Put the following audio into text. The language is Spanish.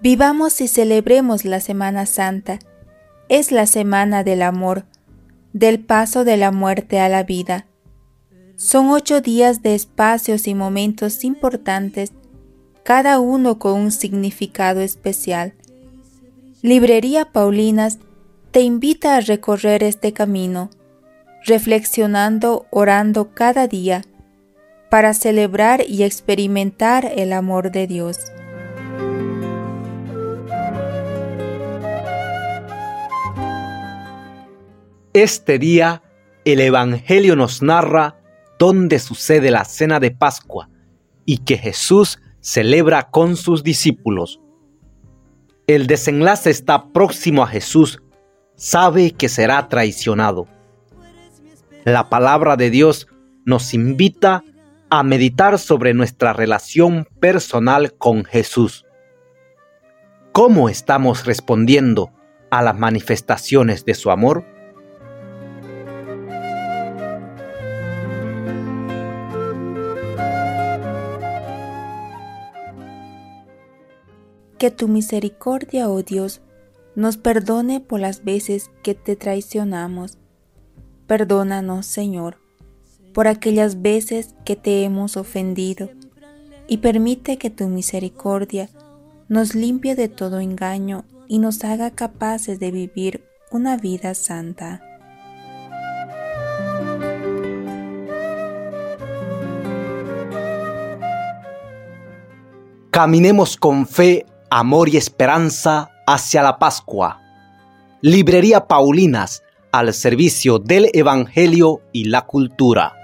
Vivamos y celebremos la Semana Santa. Es la semana del amor, del paso de la muerte a la vida. Son ocho días de espacios y momentos importantes, cada uno con un significado especial. Librería Paulinas te invita a recorrer este camino, reflexionando, orando cada día, para celebrar y experimentar el amor de Dios. Este día el Evangelio nos narra dónde sucede la cena de Pascua y que Jesús celebra con sus discípulos. El desenlace está próximo a Jesús, sabe que será traicionado. La palabra de Dios nos invita a meditar sobre nuestra relación personal con Jesús. ¿Cómo estamos respondiendo a las manifestaciones de su amor? Que tu misericordia, oh Dios, nos perdone por las veces que te traicionamos. Perdónanos, Señor, por aquellas veces que te hemos ofendido, y permite que tu misericordia nos limpie de todo engaño y nos haga capaces de vivir una vida santa. Caminemos con fe amor y esperanza hacia la Pascua. Librería Paulinas al servicio del Evangelio y la cultura.